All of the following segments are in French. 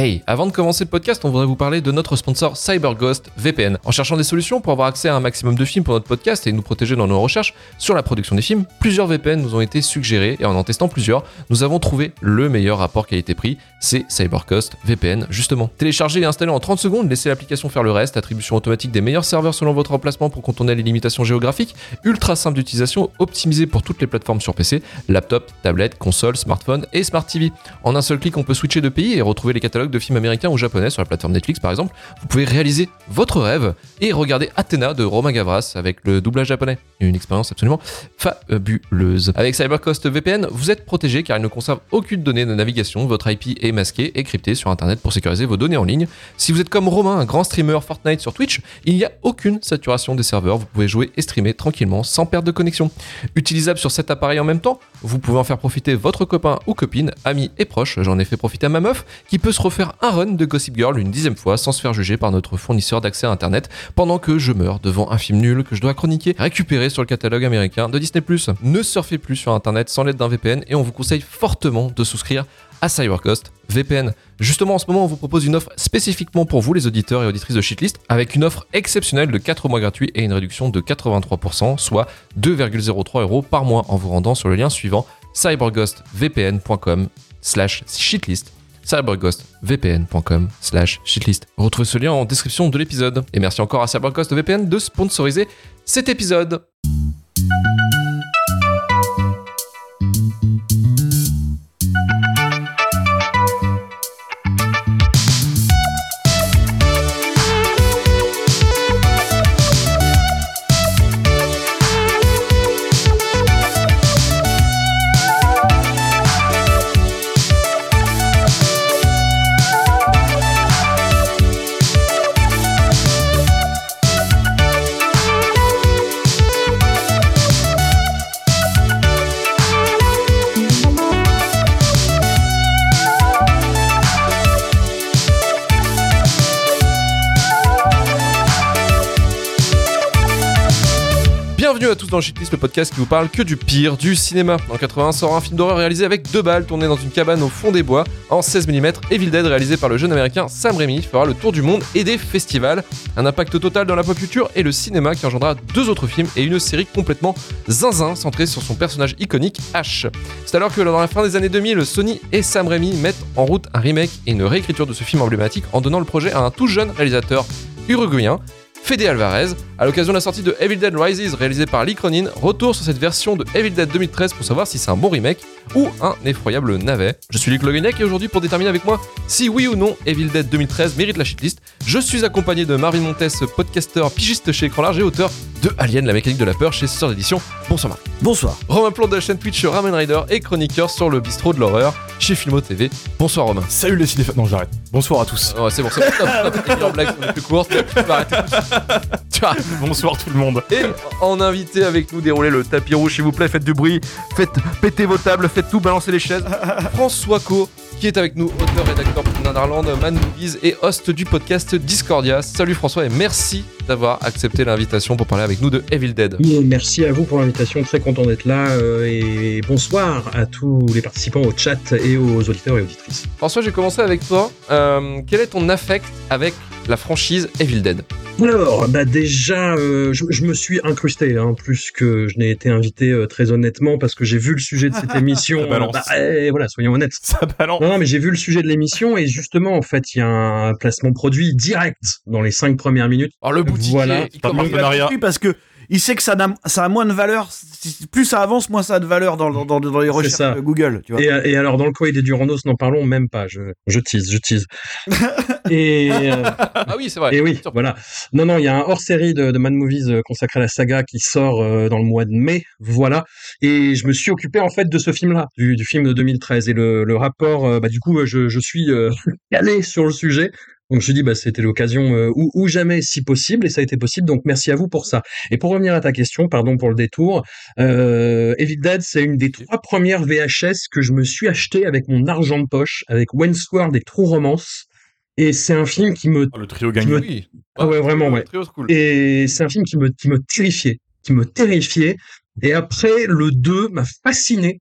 Hey, avant de commencer le podcast, on voudrait vous parler de notre sponsor CyberGhost VPN. En cherchant des solutions pour avoir accès à un maximum de films pour notre podcast et nous protéger dans nos recherches sur la production des films, plusieurs VPN nous ont été suggérés et en en testant plusieurs, nous avons trouvé le meilleur rapport qualité-prix, c'est CyberGhost VPN justement. Téléchargez et installez en 30 secondes, laissez l'application faire le reste, attribution automatique des meilleurs serveurs selon votre emplacement pour contourner les limitations géographiques, ultra simple d'utilisation, optimisé pour toutes les plateformes sur PC, laptop, tablette, console, smartphone et smart TV. En un seul clic, on peut switcher de pays et retrouver les catalogues de films américains ou japonais sur la plateforme Netflix par exemple, vous pouvez réaliser votre rêve et regarder Athena de Romain Gavras avec le doublage japonais. Une expérience absolument fabuleuse. Avec CyberCost VPN, vous êtes protégé car il ne conserve aucune donnée de navigation, votre IP est masqué et crypté sur internet pour sécuriser vos données en ligne. Si vous êtes comme Romain, un grand streamer Fortnite sur Twitch, il n'y a aucune saturation des serveurs, vous pouvez jouer et streamer tranquillement sans perte de connexion. Utilisable sur cet appareil en même temps, vous pouvez en faire profiter votre copain ou copine, ami et proche. J'en ai fait profiter à ma meuf qui peut se refaire un run de Gossip Girl une dixième fois sans se faire juger par notre fournisseur d'accès à internet pendant que je meurs devant un film nul que je dois chroniquer récupéré sur le catalogue américain de Disney+. Ne surfez plus sur internet sans l'aide d'un VPN et on vous conseille fortement de souscrire à CyberCost VPN. Justement, en ce moment, on vous propose une offre spécifiquement pour vous, les auditeurs et auditrices de Shitlist, avec une offre exceptionnelle de 4 mois gratuits et une réduction de 83%, soit 2,03 euros par mois en vous rendant sur le lien suivant cyberghostvpn.com slash shitlist cyberghostvpn.com slash shitlist. Retrouvez ce lien en description de l'épisode. Et merci encore à CyberGhost VPN de sponsoriser cet épisode. Bienvenue à tous dans Shitlist, le podcast qui vous parle que du pire du cinéma. En 80 sort un film d'horreur réalisé avec deux balles tourné dans une cabane au fond des bois en 16 mm. Evil Dead réalisé par le jeune américain Sam Raimi fera le tour du monde et des festivals. Un impact total dans la pop culture et le cinéma qui engendra deux autres films et une série complètement zinzin centrée sur son personnage iconique Ash. C'est alors que dans la fin des années 2000, Sony et Sam Raimi mettent en route un remake et une réécriture de ce film emblématique en donnant le projet à un tout jeune réalisateur uruguayen Fede Alvarez. À l'occasion de la sortie de Evil Dead Rises réalisé par Lee Cronin, retour sur cette version de Evil Dead 2013 pour savoir si c'est un bon remake ou un effroyable navet. Je suis Luc Loguenec et aujourd'hui pour déterminer avec moi si oui ou non Evil Dead 2013 mérite la shitlist, je suis accompagné de Marvin Montes, podcasteur, pigiste chez Écran Large et auteur de Alien, la mécanique de la peur chez Sœur d'édition. Bonsoir Marc. Bonsoir. Romain Plante de la chaîne Twitch Ramen Rider et chroniqueur sur le bistrot de l'horreur chez Filmo TV. Bonsoir Romain. Salut les cinéphanes. Non, j'arrête. Bonsoir à tous. Oh, c'est bon, c'est bon. Blagues sont plus courtes. Tu. Bonsoir tout le monde. Et en invité avec nous, déroulez le tapis rouge s'il vous plaît, faites du bruit, faites péter vos tables, faites tout, balancez les chaises. François Co, qui est avec nous, auteur, rédacteur pour Netherland, Man Movies et host du podcast Discordia. Salut François et merci d'avoir accepté l'invitation pour parler avec nous de Evil Dead. Et merci à vous pour l'invitation, très content d'être là euh, et bonsoir à tous les participants au chat et aux auditeurs et auditrices. François, j'ai commencé avec toi. Euh, quel est ton affect avec la franchise Evil Dead? Alors, bah déjà, euh, je, je me suis incrusté, hein, plus que je n'ai été invité euh, très honnêtement, parce que j'ai vu le sujet de cette émission. Ça balance. bah, eh, voilà, soyons honnêtes. Ça balance. Non, non, mais j'ai vu le sujet de l'émission et justement, en fait, il y a un placement produit direct dans les cinq premières minutes. Alors le boutiquier, Voilà. il commence- parce que il sait que ça, a moins de valeur. Plus ça avance, moins ça a de valeur dans, dans, dans, dans les recherches ça. Google. Tu vois. Et, et alors, dans le Coé des Duranos, n'en parlons même pas. Je, je tease, je tease. et, euh, Ah oui, c'est vrai. Et oui, voilà. Non, non, il y a un hors-série de, de Mad Movies euh, consacré à la saga qui sort euh, dans le mois de mai, voilà. Et je me suis occupé en fait de ce film-là, du, du film de 2013. Et le, le rapport, euh, bah du coup, je, je suis euh, calé sur le sujet. Donc je dis, bah c'était l'occasion euh, ou, ou jamais, si possible, et ça a été possible. Donc merci à vous pour ça. Et pour revenir à ta question, pardon pour le détour, euh, Evil Dead, c'est une des trois premières VHS que je me suis acheté avec mon argent de poche, avec Wentworth et True Romance. Et c'est un film qui me Le trio gagne. me- Oui. Ah ouais, vraiment, ouais. Trio cool. et c'est un film qui me, qui me terrifiait, qui me terrifiait. Et après, le 2 m'a fasciné.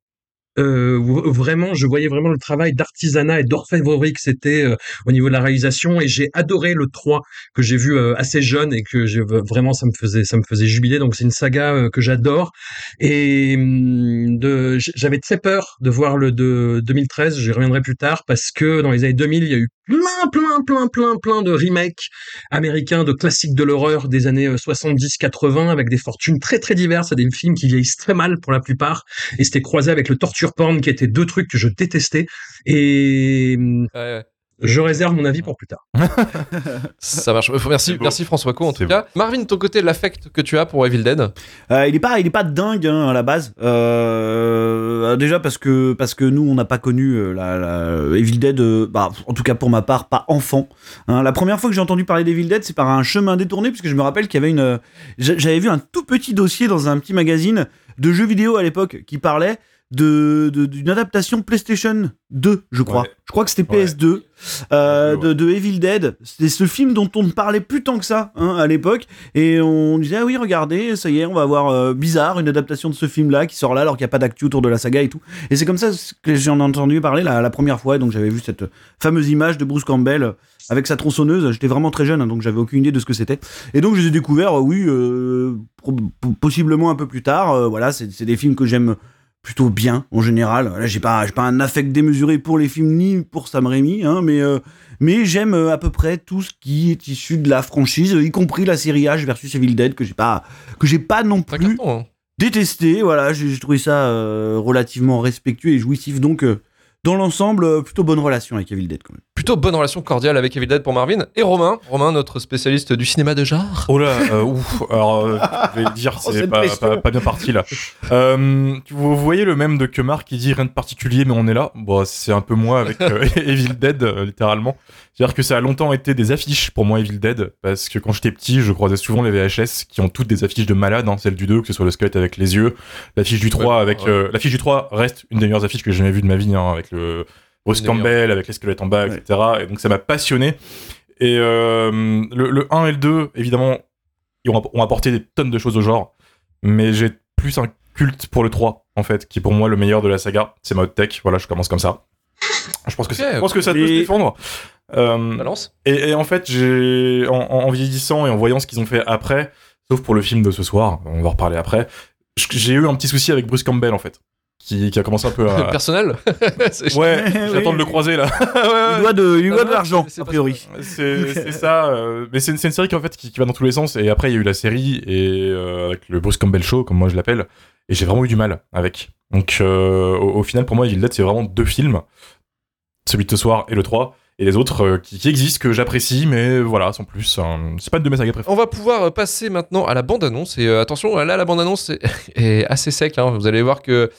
Euh, vraiment, je voyais vraiment le travail d'artisanat et d'orfèvrerie que c'était euh, au niveau de la réalisation. Et j'ai adoré le 3 que j'ai vu euh, assez jeune et que j'ai vraiment ça me faisait ça me faisait jubiler. Donc c'est une saga euh, que j'adore. Et hum, j'avais très peur de voir le de 2013. J'y reviendrai plus tard parce que dans les années 2000, il y a eu plein, plein, plein, plein, plein de remakes américains de classiques de l'horreur des années 70-80 avec des fortunes très, très diverses, des films qui vieillissent très mal pour la plupart. Et c'était croisé avec le torture porn qui étaient deux trucs que je détestais. Et Ouais, ouais. je réserve mon avis pour plus tard. Ça marche. Euh, Merci, merci François Co en tout cas. Marvin, de ton côté, l'affect que tu as pour Evil Dead? Euh, il est pas, il est pas dingue hein, à la base. Euh, déjà parce que parce que nous on n'a pas connu la, la Evil Dead. euh, bah, en tout cas pour ma part, pas enfant. Hein, la première fois que j'ai entendu parler d'Evil Dead, c'est par un chemin détourné puisque je me rappelle qu'il y avait une. j'a- J'avais vu un tout petit dossier dans un petit magazine de jeux vidéo à l'époque qui parlait de de- d'une adaptation PlayStation 2, je crois. Ouais. Je crois que c'était Ouais. PS2 euh, Ouais. de, de Evil Dead. C'était ce film dont on ne parlait plus tant que ça hein, à l'époque. Et on disait, ah oui, regardez, ça y est, on va avoir euh, Bizarre, une adaptation de ce film-là qui sort là alors qu'il n'y a pas d'actu autour de la saga et tout. Et c'est comme ça que j'en ai entendu parler la, la première fois. Et donc j'avais vu cette fameuse image de Bruce Campbell avec sa tronçonneuse. J'étais vraiment très jeune, hein, donc j'avais aucune idée de ce que c'était. Et donc je les ai découverts, euh, oui, euh, possiblement un peu plus tard. Voilà, c'est des films que j'aime plutôt bien en général. Là, j'ai pas, j'ai pas un affect démesuré pour les films ni pour Sam Raimi, hein, mais euh, mais j'aime euh, à peu près tout ce qui est issu de la franchise, y compris la série H versus Evil Dead que j'ai pas que j'ai pas non plus carton, hein. détesté. Voilà, j'ai trouvé ça euh, relativement respectueux et jouissif. Donc euh, dans l'ensemble, plutôt bonne relation avec Evil Dead quand même. Plutôt bonne relation cordiale avec Evil Dead pour Marvin. Et Romain, Romain, notre spécialiste du cinéma de genre. Oh là, euh, ouf, alors euh, je vais le dire, Oh, c'est pas, pas, pas bien parti là. Euh, vous, vous voyez le même de Kemar qui dit rien de particulier, mais on est là? Bon, c'est un peu moi avec euh, Evil Dead, euh, littéralement. C'est-à-dire que ça a longtemps été des affiches pour moi Evil Dead, parce que quand j'étais petit, je croisais souvent les VHS qui ont toutes des affiches de malades, hein, celle du 2, que ce soit le squelette avec les yeux, l'affiche du 3 Ouais, avec... ouais. euh, l'affiche du 3 reste une des meilleures affiches que j'ai jamais vues de ma vie, hein, avec le Bruce Campbell, avec les squelettes en bas, Ouais. etc. Et donc ça m'a passionné. Et euh, le, le 1 et le 2, évidemment, ils ont, ont apporté des tonnes de choses au genre, mais j'ai plus un culte pour le 3, en fait, qui est pour moi le meilleur de la saga. C'est ma hot tech, voilà, je commence comme ça. Je pense que, c'est- Ok. je pense que ça peut se défendre. Euh, Balance. et, et en fait, j'ai en, en- vieillissant et en voyant ce qu'ils ont fait après, sauf pour le film de ce soir, on va en reparler après, j'ai eu un petit souci avec Bruce Campbell, en fait, qui, qui a commencé un peu à... Personnel. Ouais, Oui. j'attends de le croiser, là. Ouais, Il doit de, il doit non, de l'argent a priori. C'est ça, euh, mais c'est une, série qui en fait qui, qui va dans tous les sens. Et après il y a eu la série et euh, avec le Bruce Campbell Show, comme moi je l'appelle, et j'ai vraiment eu du mal avec. Donc euh, au, au final pour moi Evil Dead c'est vraiment deux films, celui de ce soir et le 3, et les autres euh, qui, qui existent que j'apprécie, mais voilà sans plus. hein. c'est pas une de mes sagas préférées. On va pouvoir passer maintenant à la bande-annonce. Et euh, attention, là, la bande-annonce est, est assez sec. hein. Vous allez voir que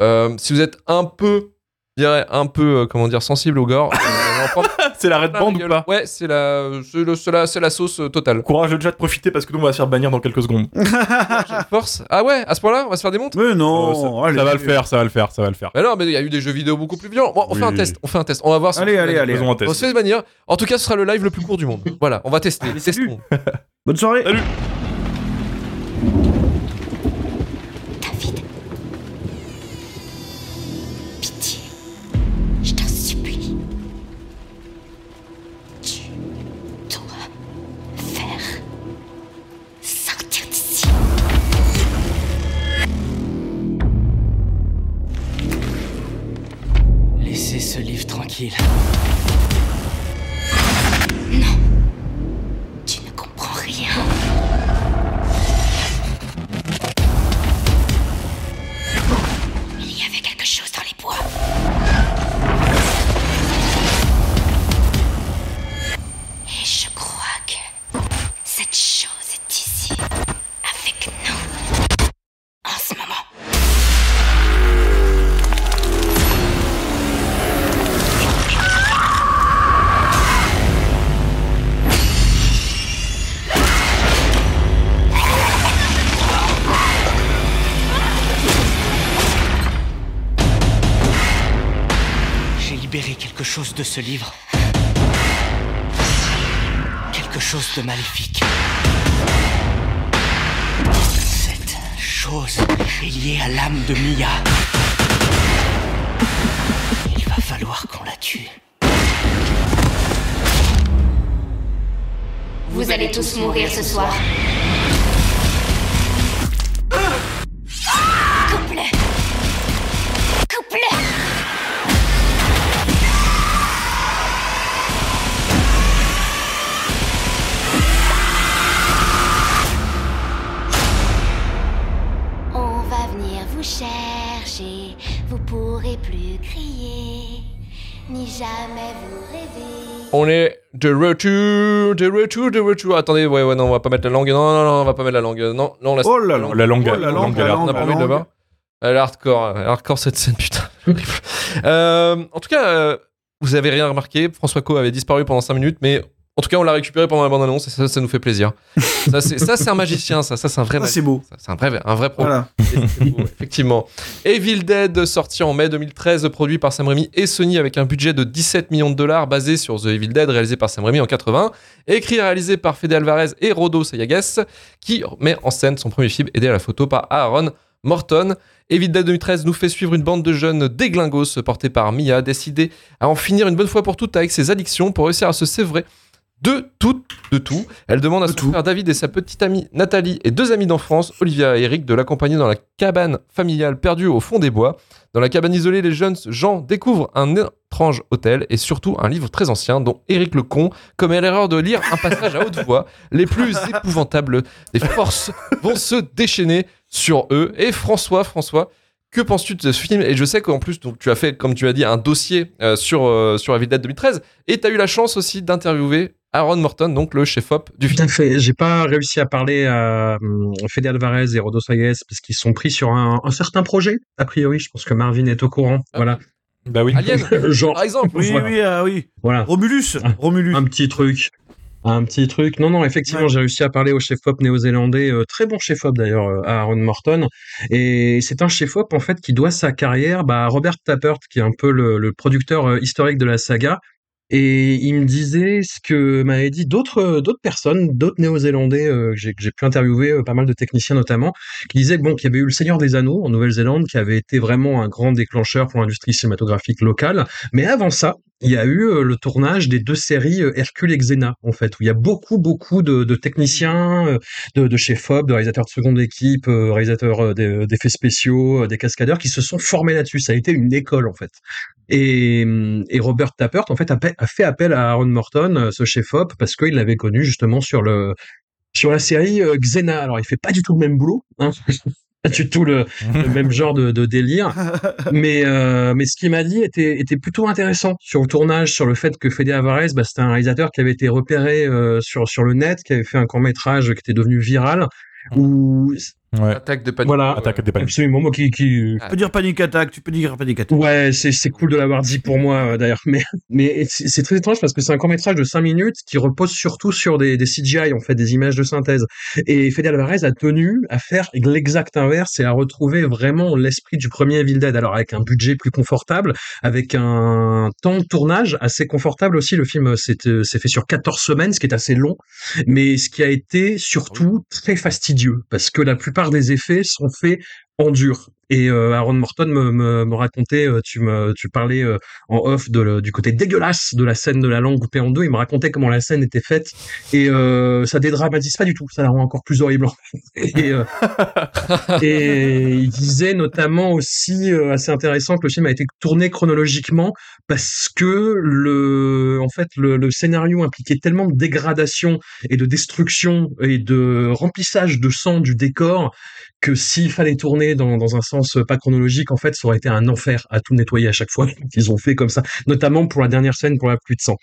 euh, si vous êtes un peu, je dirais, un peu, euh, comment dire, sensible au gore, euh, c'est la Red Band ou pas Ouais, c'est la, c'est le- c'est la, c'est la sauce euh, totale. Courage déjà de profiter parce que nous on va se faire bannir dans quelques secondes. Force. Ah ouais, à ce point-là, on va se faire des montres Mais non, Euh, ça, allez. ça va le faire, ça va le faire, ça va le faire. Mais non, mais il y a eu des jeux vidéo beaucoup plus violents. Bon, on fait un test. On fait un test. On va voir. si Allez, on se fait allez, bannir. allez. Faisons un On se fait bannir. En tout cas, ce sera le live le plus court du monde. Voilà, on va tester. Testons. Bonne soirée. Salut. De ce livre. Quelque chose de maléfique. Cette chose est liée à l'âme de Mia. Va falloir qu'on la tue. Vous allez tous mourir ce soir. On est de retour, de retour, de retour. Attendez, ouais, ouais, non, on va pas mettre la langue. Non, non, non, on va pas mettre la langue. Non, non, laisse Oh là là. La langue, Oh, la la langue, langue la langue. pas envie de le voir. Elle est hardcore, elle est hardcore cette scène, putain. Euh, en tout cas, euh, vous avez rien remarqué. François Co avait disparu pendant 5 minutes, mais en tout cas, on l'a récupéré pendant la bande-annonce et ça, ça nous fait plaisir. ça, c'est un magicien, ça. Ça, c'est un vrai c'est beau. C'est un vrai, un vrai pro. Voilà. Effectivement. Evil Dead, sorti en mai 2013, produit par Sam Raimi et Sony avec un budget de 17 millions de dollars basé sur The Evil Dead, réalisé par Sam Raimi en 80, écrit et réalisé par Fede Alvarez et Rodo Sayagas, qui met en scène son premier film aidé à la photo par Aaron Morton. Evil Dead 2013 nous fait suivre une bande de jeunes déglingos portés par Mia, décidés à en finir une bonne fois pour toutes avec ses addictions pour réussir à se sévrer de tout, de tout. Elle demande à De son tout. frère David et sa petite amie Nathalie et deux amis d'enfance, Olivia et Eric, de l'accompagner dans la cabane familiale perdue au fond des bois. Dans la cabane isolée, les jeunes gens découvrent un étrange hôtel et surtout un livre très ancien dont Eric le con commet l'erreur de lire un passage à haute voix. Les plus épouvantables des forces vont se déchaîner sur eux. Et François, François, que penses-tu de ce film? Et je sais qu'en plus, donc, tu as fait, comme tu as dit, un dossier euh, sur, euh, sur Evil Dead 2013 et tu as eu la chance aussi d'interviewer Aaron Morton, donc le chef-op du Tout film. à fait. J'ai pas réussi à parler à hum, Fede Alvarez et Rodo Saez parce qu'ils sont pris sur un, un certain projet. A priori, je pense que Marvin est au courant. Ah. Voilà. Bah oui. Alien, Genre, par exemple. Oui, Voilà. oui, ah oui. voilà. Romulus. Ah. Romulus. Un petit truc. Un petit truc. Non, non, effectivement, Ouais. j'ai réussi à parler au chef-op néo-zélandais, euh, très bon chef-op d'ailleurs, euh, à Aaron Morton. Et c'est un chef-op, en fait, qui doit sa carrière bah, à Robert Tappert, qui est un peu le, le producteur euh, historique de la saga. Et il me disait ce que m'avaient dit d'autres d'autres personnes, d'autres néo-zélandais euh, que j'ai que j'ai pu interviewer, euh, pas mal de techniciens notamment, qui disaient que bon, qu'il y avait eu le Seigneur des Anneaux en Nouvelle-Zélande, qui avait été vraiment un grand déclencheur pour l'industrie cinématographique locale. Mais avant ça, il y a eu euh, le tournage des deux séries euh, Hercule et Xena, en fait, où il y a beaucoup, beaucoup de, de techniciens, euh, de, de chefs op, de réalisateurs de seconde équipe, réalisateurs d'e- d'effets spéciaux, des cascadeurs, qui se sont formés là-dessus. Ça a été une école, en fait. Et, et Robert Tappert, en fait, a, fait appel à Aaron Morton, ce chef-op, parce qu'il l'avait connu justement sur le sur la série Xena. Alors, il fait pas du tout le même boulot, hein, pas du tout le, le même genre de, de délire, mais euh, mais ce qu'il m'a dit était était plutôt intéressant sur le tournage, sur le fait que Fede Alvarez, bah, c'était un réalisateur qui avait été repéré euh, sur sur le net, qui avait fait un court métrage qui était devenu viral. Où Ouais. Attaque de panique. voilà, Attaque des paniques. absolument moi qui qui Tu peux dire panic attack, tu peux dire panic attack. Ouais, c'est c'est cool de l'avoir dit pour moi euh, d'ailleurs, mais mais c'est c'est très étrange parce que c'est un court métrage de 5 minutes qui repose surtout sur des, des CGI en fait, des images de synthèse. Et Fede Alvarez a tenu à faire l'exact inverse et à retrouver vraiment l'esprit du premier Evil Dead. Alors avec un budget plus confortable, avec un temps de tournage assez confortable aussi. Le film s'est euh, s'est fait sur 14 semaines, ce qui est assez long, mais ce qui a été surtout très fastidieux parce que la plupart des effets sont faits en dur. Et euh, Aaron Morton me, me, me racontait, euh, tu me, tu parlais euh, en off de, le- du côté dégueulasse de la scène de la langue coupée en deux. Il me racontait comment la scène était faite et euh, ça dédramatise pas du tout. Ça la rend encore plus horrible. Et, euh, et il disait notamment aussi euh, assez intéressant que le film a été tourné chronologiquement parce que le, en fait, le, le scénario impliquait tellement de dégradation et de destruction et de remplissage de sang du décor que s'il fallait tourner dans, un sens pas chronologique, en fait, ça aurait été un enfer à tout nettoyer à chaque fois qu'ils ont fait comme ça, notamment pour la dernière scène, pour la pluie de sang.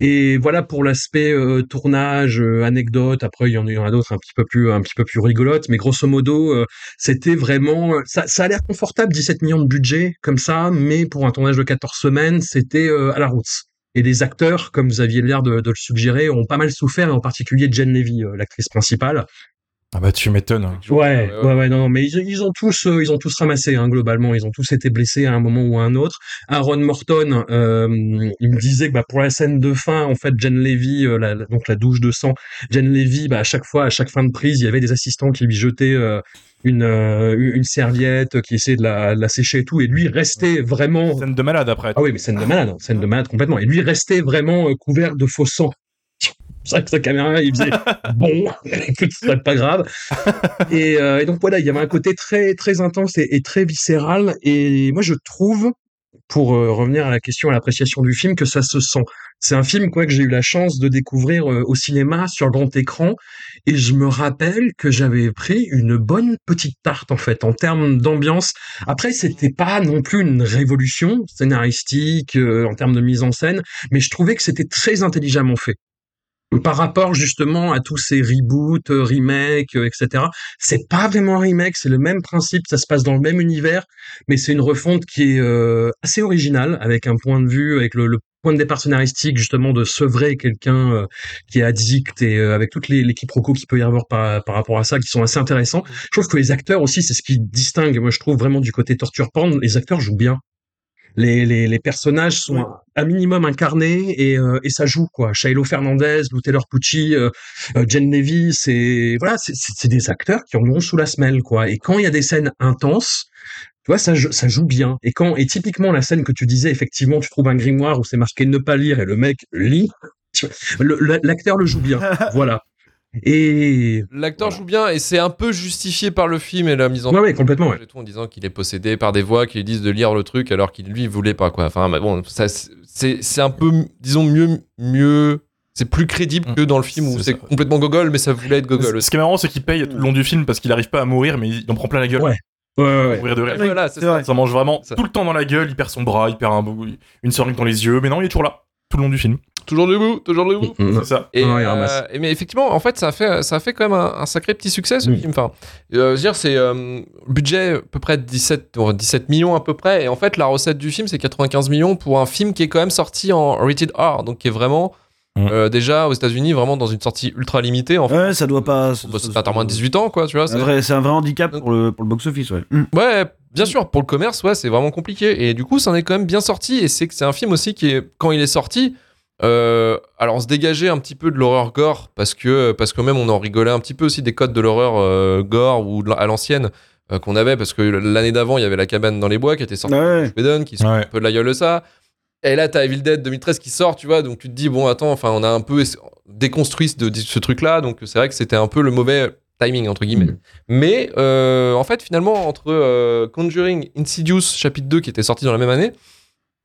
Et voilà pour l'aspect euh, tournage, euh, anecdote. Après, il y en y a d'autres un petit peu plus, un peu plus rigolotes, mais grosso modo, euh, c'était vraiment, euh, ça, a l'air confortable, 17 millions de budget comme ça, mais pour un tournage de 14 semaines, c'était euh, à la route. Et les acteurs, comme vous aviez l'air de, le suggérer, ont pas mal souffert, et en particulier Jen Levy, euh, l'actrice principale, Ah bah tu m'étonnes. Ouais, ouais, ouais, non, non, mais ils, ils ont tous, euh, ils ont tous ramassé hein, globalement. Ils ont tous été blessés à un moment ou à un autre. Aaron Morton, euh, il me disait que bah, pour la scène de fin, en fait, Jen Levy, euh, la, donc la douche de sang, Jen Levy, bah, à chaque fois, à chaque fin de prise, il y avait des assistants qui lui jetaient euh, une euh, une serviette, qui essayaient de la, de la sécher et tout, et lui restait vraiment. Scène de malade après. Ah oui, mais scène de malade, hein, scène de malade complètement. Et lui restait vraiment euh, couvert de faux sang. C'est vrai que sa caméra, il faisait bon, écoute, ce serait pas grave. Et, euh, et donc voilà, il y avait un côté très très intense et, et très viscéral. Et moi, je trouve, pour euh, revenir à la question à l'appréciation du film, que ça se sent. C'est un film quoi que j'ai eu la chance de découvrir euh, au cinéma sur grand écran, et je me rappelle que j'avais pris une bonne petite tarte en fait en termes d'ambiance. Après, c'était pas non plus une révolution scénaristique euh, en termes de mise en scène, mais je trouvais que c'était très intelligemment fait par rapport justement à tous ces reboots, euh, remakes, euh, etc. C'est pas vraiment un remake, c'est le même principe, ça se passe dans le même univers, mais c'est une refonte qui est euh, assez originale, avec un point de vue, avec le, le point de départ scénaristique justement de sevrer quelqu'un euh, qui est addict et euh, avec toutes les, les quiproquos qu'il peut y avoir par, par rapport à ça, qui sont assez intéressants. Je trouve que les acteurs aussi, c'est ce qui distingue, moi je trouve vraiment du côté torture porn, les acteurs jouent bien les, les, les personnages sont à minimum incarnés et, euh, et ça joue quoi. Shiloh Fernandez, Lou Taylor Pucci, euh, euh, Jen Levy, c'est voilà, c'est- des acteurs qui en ont sous la semelle quoi. Et quand il y a des scènes intenses, tu vois, ça, ça joue bien. Et quand et typiquement la scène que tu disais, effectivement, tu trouves un grimoire où c'est marqué ne pas lire et le mec lit. L'acteur le joue bien, voilà. Et L'acteur Voilà. joue bien et c'est un peu justifié par le film et la mise en ouais, ouais, complètement. Ouais. tout, en disant qu'il est possédé par des voix qui lui disent de lire le truc alors qu'il lui voulait pas quoi. Enfin mais bon, ça c'est c'est un peu disons mieux mieux c'est plus crédible Mm. que dans le film où C'est complètement gogol mais ça voulait être gogol Ce qui est marrant, c'est qu'il paye tout le long du film parce qu'il arrive pas à mourir, mais il en prend plein la gueule. Ouais. Ouais, ouais, ouais. Mourir de rire. Voilà, ça. vrai. Ça mange vraiment Ça. tout le temps dans la gueule, il perd son bras, il perd un une seringue dans les yeux, mais non, il est toujours là, tout le long du film. Toujours debout, toujours debout. Mm. C'est ça. Et, Ouais, euh, mais effectivement, en fait, ça a fait, ça a fait quand même un, un sacré petit succès ce Oui. film. Enfin, euh, je veux dire, c'est euh, budget à peu près 17, bon, 17 millions à peu près. Et en fait, la recette du film, c'est 95 millions pour un film qui est quand même sorti en rated R, donc qui est vraiment Mm. euh, déjà aux États-Unis vraiment dans une sortie ultra limitée. En fait, Ouais, ça doit pas. Bah, c'est à moins de 18 ans, quoi, tu vois. C'est un vrai, c'est un vrai handicap pour le, pour le box-office, ouais. Mm. Ouais, bien sûr, pour le commerce, ouais, c'est vraiment compliqué. Et du coup, ça en est quand même bien sorti. Et c'est que c'est un film aussi qui est, quand il est sorti, euh, alors on se dégageait un petit peu de l'horreur gore parce que, parce que même on en rigolait un petit peu aussi des codes de l'horreur euh, gore ou de à l'ancienne euh, qu'on avait parce que l'année d'avant, il y avait La cabane dans les bois qui était sortie Ouais. de qui se Ouais. un peu de la gueule de ça. Et là, t'as Evil Dead 2013 qui sort, tu vois, donc tu te dis, bon, attends, enfin, on a un peu déconstruit ce, ce truc-là, donc c'est vrai que c'était un peu le mauvais timing, entre guillemets. Mais, euh, en fait, finalement, entre euh, Conjuring, Insidious, chapitre 2, qui était sorti dans la même année,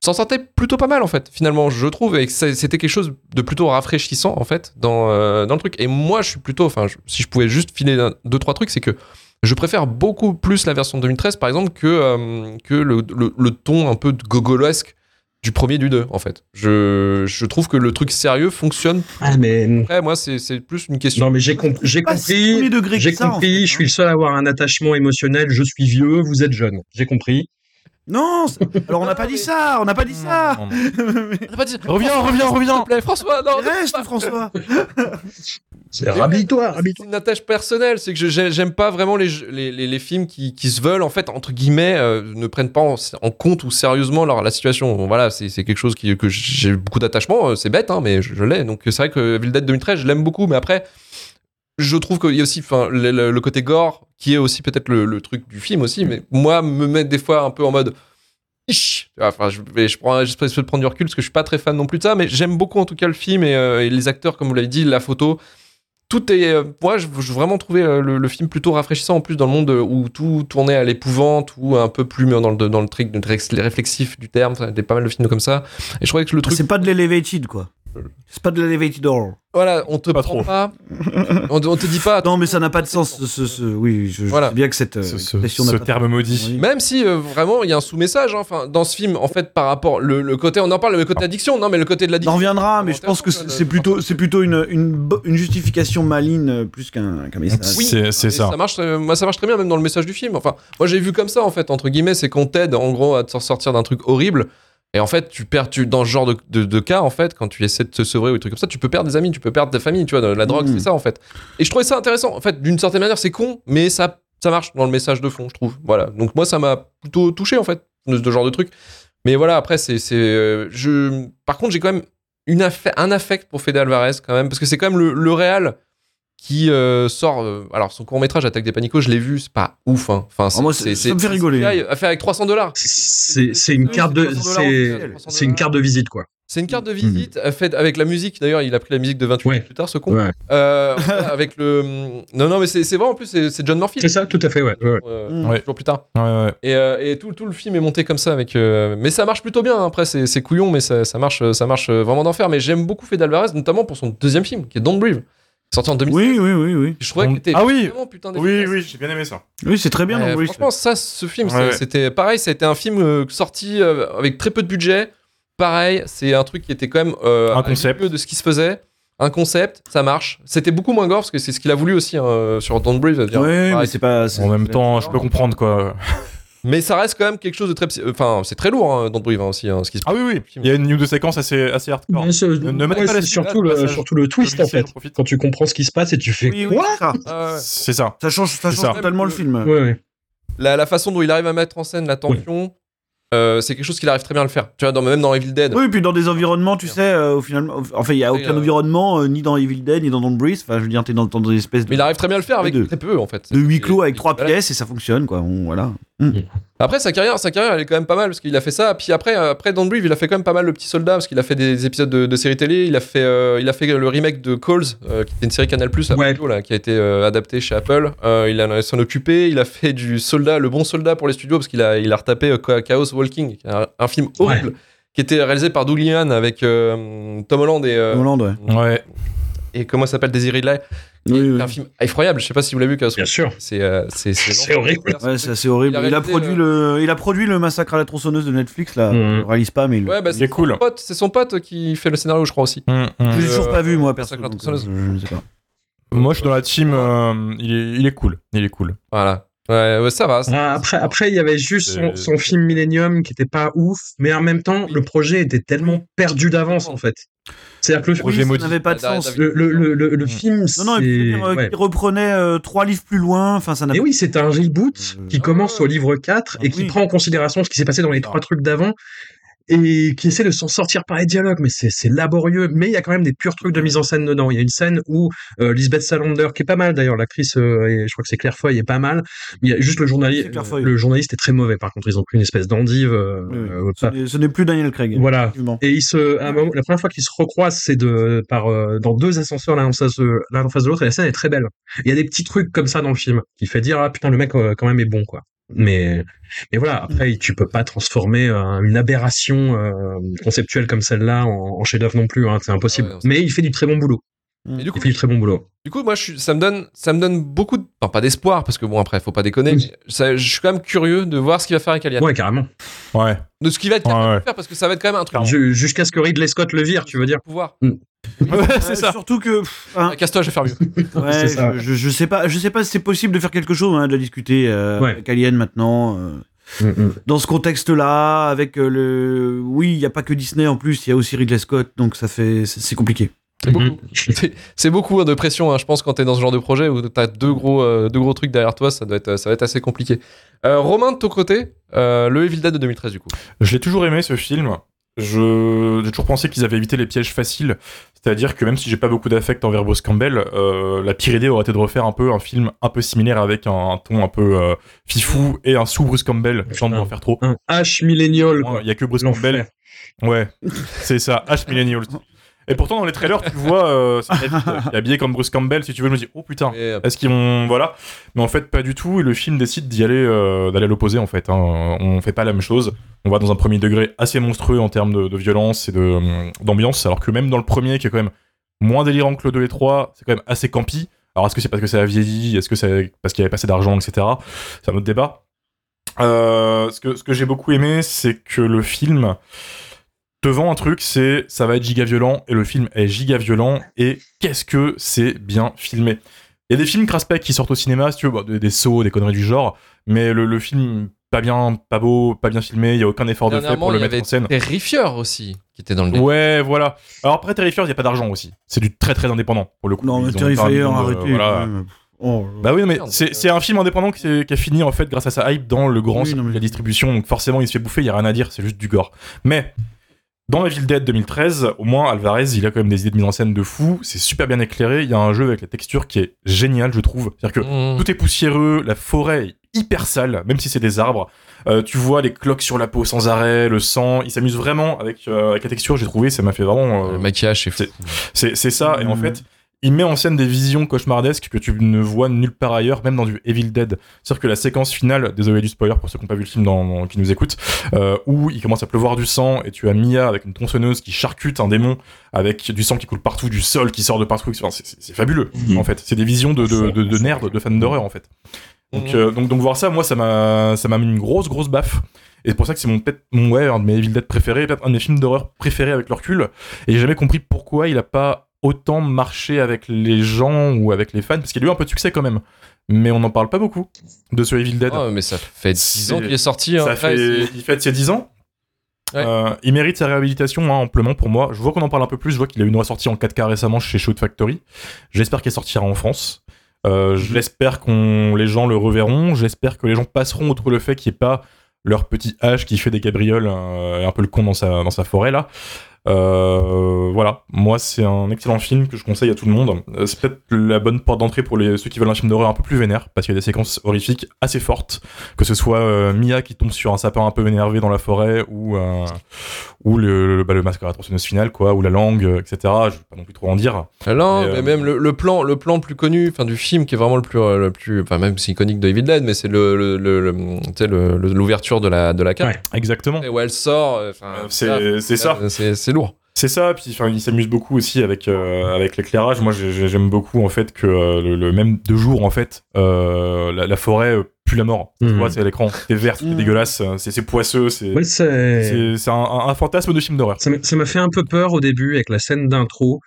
s'en sortait plutôt pas mal, en fait, finalement, je trouve, et c'était quelque chose de plutôt rafraîchissant, en fait, dans, euh, dans le truc. Et moi, je suis plutôt, enfin, je- si je pouvais juste filer un- deux, trois trucs, c'est que je préfère beaucoup plus la version de 2013, par exemple, que, euh, que le, le- le ton un peu gogolesque du premier du 2, en fait. Je, je trouve que le truc sérieux fonctionne. Ah mais Après, moi, c'est c'est plus une question. non mais j'ai compris, j'ai compris. en compris, fait, je hein. suis le seul à avoir un attachement émotionnel, je suis vieux, vous êtes jeune. J'ai compris. Non, alors on n'a pas dit ça, on n'a pas dit ça. Reviens, François, reviens, s'il reviens. te plaît, François, non, Reste, François. C'est rhabille-toi, C'est une attache personnelle, c'est que j'aime pas vraiment les, jeux- les, les, les films qui, qui se veulent, en fait, entre guillemets, euh, ne prennent pas en, en compte ou sérieusement leur, la situation. Bon, voilà, c'est c'est quelque chose qui, que j'ai beaucoup d'attachement, euh, c'est bête, hein, mais je, je l'ai. Donc c'est vrai que Evil Dead 2013, je l'aime beaucoup, mais après, je trouve qu'il y a aussi enfin, le, le- le côté gore, qui est aussi peut-être le, le truc du film aussi, mais moi, me mettre des fois un peu en mode. Enfin, je, vais- je prends, j'espère de prendre du recul parce que je suis pas très fan non plus de ça, mais j'aime beaucoup en tout cas le film et, euh, et les acteurs, comme vous l'avez dit, la photo. Tout est. euh, moi, je, je vraiment trouvé euh, le, le film plutôt rafraîchissant en plus dans le monde où tout tournait à l'épouvante ou un peu plus dans le, dans le truc réflexif du terme. Enfin, Il y a pas mal de films comme ça. Et je trouvais que le truc. C'est pas de l'elevated, quoi. C'est pas de l'elevated horror. Voilà, on te Pas prend trop. pas. On, te- on te dit pas. Non, mais ça n'a pas de sens. Ce, ce- ce- oui, je, je Voilà. sais bien que cette Ce, ce- expression terme maudit. Oui. Même si euh, vraiment il y a un sous-message, hein. enfin dans ce film en fait par rapport le, le côté on en parle le côté addiction non mais le côté de On en l'addiction reviendra, mais je pense que c'est plutôt, c'est plutôt une, une, justification maligne euh, plus qu'un message. Oui, C'est- c'est et ça. marche, euh, moi, ça marche très bien, même dans le message du film. Enfin, moi, j'ai vu comme ça, en fait, entre guillemets, c'est qu'on t'aide, en gros, à te sortir d'un truc horrible. Et en fait, tu perds, tu, dans ce genre de, de, de cas, en fait, quand tu essaies de te sevrer ou des trucs comme ça, tu peux perdre des amis, tu peux perdre ta famille, tu vois. La drogue, Mhm. c'est ça, en fait. Et je trouvais ça intéressant. En fait, d'une certaine manière, c'est con, mais ça, ça marche dans le message de fond, je trouve. Voilà. Donc, moi, ça m'a plutôt touché, en fait, de ce genre de truc. Mais voilà, après, c'est. c'est, euh, je... Par contre, j'ai quand même une affa- un affect pour Fede Alvarez, quand même, parce que c'est quand même le, le réal qui euh, sort. euh, alors, son court-métrage, Attaque des Panicos, je l'ai vu, c'est pas ouf. Hein. Enfin, Ah, moi, c'est- ça me fait rigoler. C'est a fait avec 300 dollars. C'est c'est une carte de, 300 dollars c'est c'est une carte de visite quoi. C'est une carte de visite euh, faite avec la musique. D'ailleurs, il a pris la musique de 28 Ouais. ans plus tard, ce con. Ouais. Euh, avec le. Non, non, mais c'est c'est vrai, en plus, c'est c'est John Murphy. C'est ça, tout à fait, ouais. ouais, ouais. Euh, Mm. Ouais. Toujours plus tard. Ouais, ouais. Et, euh, et tout, tout le film est monté comme ça. avec. euh, Mais ça marche plutôt bien. hein. Après, c'est c'est couillon, mais ça, ça marche, ça marche vraiment d'enfer. Mais j'aime beaucoup Fede Alvarez, notamment pour son deuxième film, qui est Don't Breathe, sorti en 2016. Oui, oui, oui, oui. Je trouvais qu'il était Ah oui. vraiment putain Oui, oui, j'ai bien aimé ça. Oui, c'est très bien. Euh, oui, franchement, ça, ce film, Ouais, c'est- ouais. c'était pareil. C'était un film euh, sorti euh, avec très peu de budget. Pareil, c'est un truc qui était quand même euh, Un concept. milieu de ce qui se faisait. Un concept, ça marche. C'était beaucoup moins gore parce que c'est ce qu'il a voulu aussi hein, sur Don't Breathe. Ouais, c'est pas. En même temps, je peux comprendre quoi. Mais ça reste quand même quelque chose de très. psy- Enfin, c'est très lourd, hein, Don't Breathe hein, aussi. hein, ce qui se Ah oui, oui. Il y a une news de séquence assez, assez hardcore. Ne- ne mettez ouais, pas la surtout, là, le, passage. surtout le twist en fait. Quand tu comprends ce qui se passe et tu fais Oui, oui, quoi c'est ça. Ah ouais. C'est ça. Ça change, ça C'est change ça. totalement le film. Ouais, ouais. la, la façon dont il arrive à mettre en scène la tension, euh, c'est quelque chose qu'il arrive très bien à le faire. Tu vois, dans, même dans Evil Dead. Oui, et puis dans des environnements, tu sais, euh, au final, enfin, il y a aucun euh, environnement, euh, ni dans Evil Dead, ni dans Don't Breathe. Enfin, je veux dire, t'es dans, dans des espèces Mais de, il arrive très bien à le faire avec De- très peu en fait. de huis clos avec trois pièces et ça fonctionne, quoi. Bon, voilà. Après sa carrière, sa carrière elle est quand même pas mal parce qu'il a fait ça. Puis après, euh, après Don't Breathe, il a fait quand même pas mal le petit soldat parce qu'il a fait des épisodes de, de séries télé. Il a fait, euh, il a fait le remake de Calls, euh, qui était une série Canal Plus à Ouais. Là, qui a été euh, adaptée chez Apple. Euh, il a s'en occupé. Il a fait du soldat, le bon soldat pour les studios parce qu'il a, il a retapé euh, Chaos Walking, qui est un, un film horrible. Qui était réalisé par Doug avec euh, Tom Holland et, euh, Hollande, ouais. Ouais. et comment ça s'appelle Desiree Ridley. Oui, oui. C'est un film effroyable. Je sais pas si vous l'avez vu, Bien sûr. C'est euh, c'est C'est horrible. Ouais, c'est assez horrible. Il a Il a, réalisé produit le... il a produit le massacre à la tronçonneuse de Netflix, là. Il le réalise pas, mais il... Ouais, bah, c'est est cool. son pote, c'est son pote qui fait le scénario, je crois aussi. Hum, hum. je l'ai toujours Euh, pas vu, moi, Massacre perso. à la donc, tronçonneuse. euh, je ne sais pas. Moi, je suis dans la team. euh, il, est, il est cool. Il est cool. Voilà. Ouais, ouais, ça va. ça- Ah, après, après, il y avait juste son, film Millennium qui était pas ouf, mais en même temps, le projet était tellement perdu d'avance en fait. C'est-à-dire que le, Projet maudit. n'avait pas de David- sens. le, le, le, le- le film, Non, non, euh, ouais. qui reprenait euh, trois livres plus loin. Enfin, ça Et n'avait oui, c'est un reboot Euh, qui ah commence au livre 4 et Ah qui oui. prend en considération ce qui s'est passé dans les Ah. trois trucs d'avant et qui essaie de s'en sortir par les dialogues, mais c'est laborieux. Mais il y a quand même des purs trucs de mise en scène dedans. Il y a une scène où euh, Lisbeth Salander, qui est pas mal d'ailleurs, l'actrice, euh, je crois que c'est Claire Foy, est pas mal. Il y a juste le journaliste, le journaliste est très mauvais. Par contre, ils ont pris une espèce d'endive. euh, Oui, oui. euh, Ce n'est- plus Daniel Craig. Voilà. Et ils se, à un moment, la première fois qu'ils se recroisent, c'est de, par, euh, dans deux ascenseurs l'un en face de, l'un en face de l'autre, et la scène est très belle. Il y a des petits trucs comme ça dans le film, qui fait dire, ah putain, le mec, quand même est bon, quoi. Mais, mais voilà, après, tu peux pas transformer euh, une aberration euh, conceptuelle comme celle-là en, en chef-d'œuvre non plus, hein, c'est impossible. Ouais, mais il fait du très bon boulot. Et du coup, Il fait très bon boulot. du coup, moi, je suis, ça me donne, ça me donne beaucoup de, enfin, pas d'espoir parce que bon, après, faut pas déconner. Oui. mais ça- je suis quand même curieux de voir ce qu'il va faire avec Alien, Ouais, carrément. Ouais. de ce qu'il va être Ouais, capable ouais. de faire parce que ça va être quand même un truc. Ju- Jusqu'à ce que Ridley Scott le vire, tu veux dire. Pouvoir. Ouais, Euh, c'est ça. Surtout que. hein, Ah, Casse-toi, je vais faire mieux. ouais, C'est ça. je, je, je sais pas, je sais pas si c'est possible de faire quelque chose. A déjà discuté euh, Ouais. avec Alien maintenant. euh, Mm, mm. dans ce contexte-là, avec euh, le. Oui, il n'y a pas que Disney en plus, il y a aussi Ridley Scott, donc ça fait. C'est compliqué. C'est beaucoup. Mhm. C'est- C'est beaucoup hein, de pression, hein, je pense, quand t'es dans ce genre de projet où t'as deux gros, euh, deux gros trucs derrière toi, ça, doit être, ça va être assez compliqué. Euh, Romain, de ton côté, euh, le Evil Dead de 2013, du coup. Je l'ai toujours aimé ce film. Je j'ai toujours pensé qu'ils avaient évité les pièges faciles. C'est-à-dire que même si j'ai pas beaucoup d'affect envers Bruce Campbell, euh, la pire idée aurait été de refaire un peu un film un peu similaire avec un, un ton un peu euh, fifou et un sous Bruce Campbell, sans en faire trop. Un H millénial. Il y a que Bruce. Campbell. Ouais, c'est ça, H Millennials. Et pourtant dans les trailers tu vois, euh, c'est est habillé comme Bruce Campbell. Si tu veux, je me dis oh putain. Euh, Est-ce qu'ils vont voilà Mais en fait pas du tout. Et le film décide d'y aller, euh, d'aller à l'opposé en fait. hein. On fait pas la même chose. On va dans un premier degré assez monstrueux en termes de, de violence et euh, d'ambiance, alors que même dans le premier qui est quand même moins délirant que le 2 et 3, c'est quand même assez campy. Alors est-ce que c'est parce que ça a vieilli? Est-ce que c'est parce qu'il y avait pas assez d'argent, etc. C'est un autre débat. Euh, ce que, ce que j'ai beaucoup aimé, c'est que le film te vend un truc, c'est ça va être giga violent, et le film est giga violent, et qu'est-ce que c'est bien filmé. Il y a des films craspec qui sortent au cinéma, si tu veux, bah, des, des sauts, des conneries du genre, mais le, le film pas bien, pas beau, pas bien filmé. Il y a aucun effort de fait pour le il y mettre avait en scène. Terrifier aussi, qui était dans le délire. Ouais, voilà. Alors après Terrifier, il y a pas d'argent aussi. C'est du très très indépendant pour le coup. Non, mais Terrifier, arrêtez. voilà. ouais. Oh, Bah oui, mais Merde. c'est c'est un film indépendant qui, a fini en fait grâce à sa hype dans le grand Oui, non, mais- la distribution. Donc forcément, il se fait bouffer. Il y a rien à dire. C'est juste du gore. Mais dans Evil Dead 2013, au moins Alvarez, il a quand même des idées de mise en scène de fou. C'est super bien éclairé. Il y a un jeu avec la texture qui est génial, je trouve. C'est-à-dire que Mmh. tout est poussiéreux, la forêt est hyper sale, même si c'est des arbres. Euh, tu vois les cloques sur la peau sans arrêt, le sang. Il s'amuse vraiment avec, euh, avec la texture. J'ai trouvé, ça m'a fait vraiment. euh, Le maquillage, c'est fou. c'est c'est ça. Et en Mhm. fait, il met en scène des visions cauchemardesques que tu ne vois nulle part ailleurs, même dans du Evil Dead. C'est-à-dire que la séquence finale, désolé du spoiler pour ceux qui n'ont pas vu le film, dans, dans- qui nous écoutent, euh, où il commence à pleuvoir du sang et tu as Mia avec une tronçonneuse qui charcute un démon avec du sang qui coule partout, du sol qui sort de partout. Enfin, c'est- fabuleux, Mhm. en fait. C'est des visions de, de, de, de nerds, de fans d'horreur, en fait. Donc, Mhm. euh, donc, donc voir ça, moi, ça m'a, ça m'a mis une grosse, grosse baffe. Et c'est pour ça que c'est mon, peut-être, mon, ouais, un de mes Evil Dead préférés, peut-être un de mes films d'horreur préférés avec le recul. Et j'ai jamais compris pourquoi il a pas autant marché avec les gens ou avec les fans, parce qu'il a eu un peu de succès quand même. Mais on n'en parle pas beaucoup de ce Evil Dead. Ah, mais ça fait 10 C'est- ans qu'il est sorti. hein, ça après, fait, il fête ses 10 ans. Ouais. Euh, il mérite sa réhabilitation hein, amplement pour moi. Je vois qu'on en parle un peu plus. Je vois qu'il a eu une ressortie en 4K récemment chez Shoot Factory. J'espère qu'elle sortira en France. Euh, J'espère qu'on les gens le reverront. J'espère que les gens passeront outre le fait qu'il n'y ait pas leur petit H qui fait des cabrioles euh, un peu le con dans sa, dans sa forêt là. Euh, voilà, moi c'est un excellent film que je conseille à tout le monde. Euh, c'est peut-être la bonne porte d'entrée pour les, ceux qui veulent un film d'horreur un peu plus vénère, parce qu'il y a des séquences horrifiques assez fortes, que ce soit euh, Mia qui tombe sur un sapin un peu énervé dans la forêt, ou, euh, ou le, le, bah, le masque à la tronçonneuse finale, quoi, ou la langue, etc. Je vais pas non plus trop en dire. Non, Mais, mais euh, même le, le plan, le plan plus connu, enfin du film qui est vraiment le plus, le plus, enfin même c'est iconique de Evil Dead, mais c'est le, le, le, le- tu sais, le- le- l'ouverture de la, de la carte. Ouais. Exactement. Et où elle sort, c'est- ça. c'est lourd. C'est ça, puis enfin, il s'amuse beaucoup aussi avec euh, avec l'éclairage. Moi, j'ai- j'ai- j'aime beaucoup en fait que euh, le, le- même de jour en fait, euh, la, la forêt pue la mort. Tu Mhm. vois, c'est à l'écran, c'est vert, c'est Mhm. dégueulasse, euh, c'est c'est poisseux, c'est Ouais, c'est. un, un- un fantasme de film d'horreur. Ça m'a fait un peu peur au début avec la scène d'intro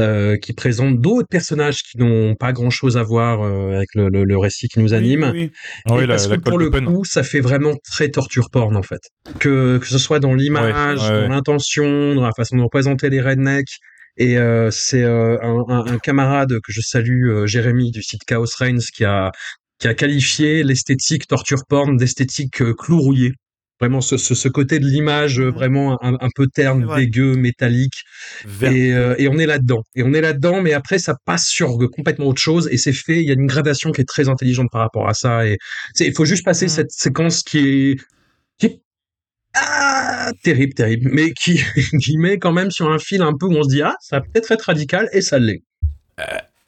euh, qui présente d'autres personnages qui n'ont pas grand chose à voir euh, avec le, le- le récit qui nous anime. Oui, oui. Ah oui, Et la, parce la que pour le coup, ça fait vraiment très torture porn en fait. Que, que ce soit dans l'image, Ouais, ouais, ouais. dans l'intention, dans la façon de représenter les rednecks. Et euh, c'est euh, un, un- un camarade que je salue, euh, Jérémy du site Chaos Reigns, qui a qui a qualifié l'esthétique torture porn d'esthétique euh, clou rouillé. Vraiment ce, ce, ce côté de l'image euh, vraiment un, un peu terne, vrai. dégueu, métallique. Et, euh, et on est là-dedans. Et on est là-dedans, mais après, ça passe sur euh, complètement autre chose. Et c'est fait, il y a une gradation qui est très intelligente par rapport à ça. Et il faut juste passer Mhm. cette séquence qui est, qui est ah, terrible, terrible, mais qui, qui met quand même sur un fil un peu où on se dit, ah, ça va peut-être être radical, et ça l'est.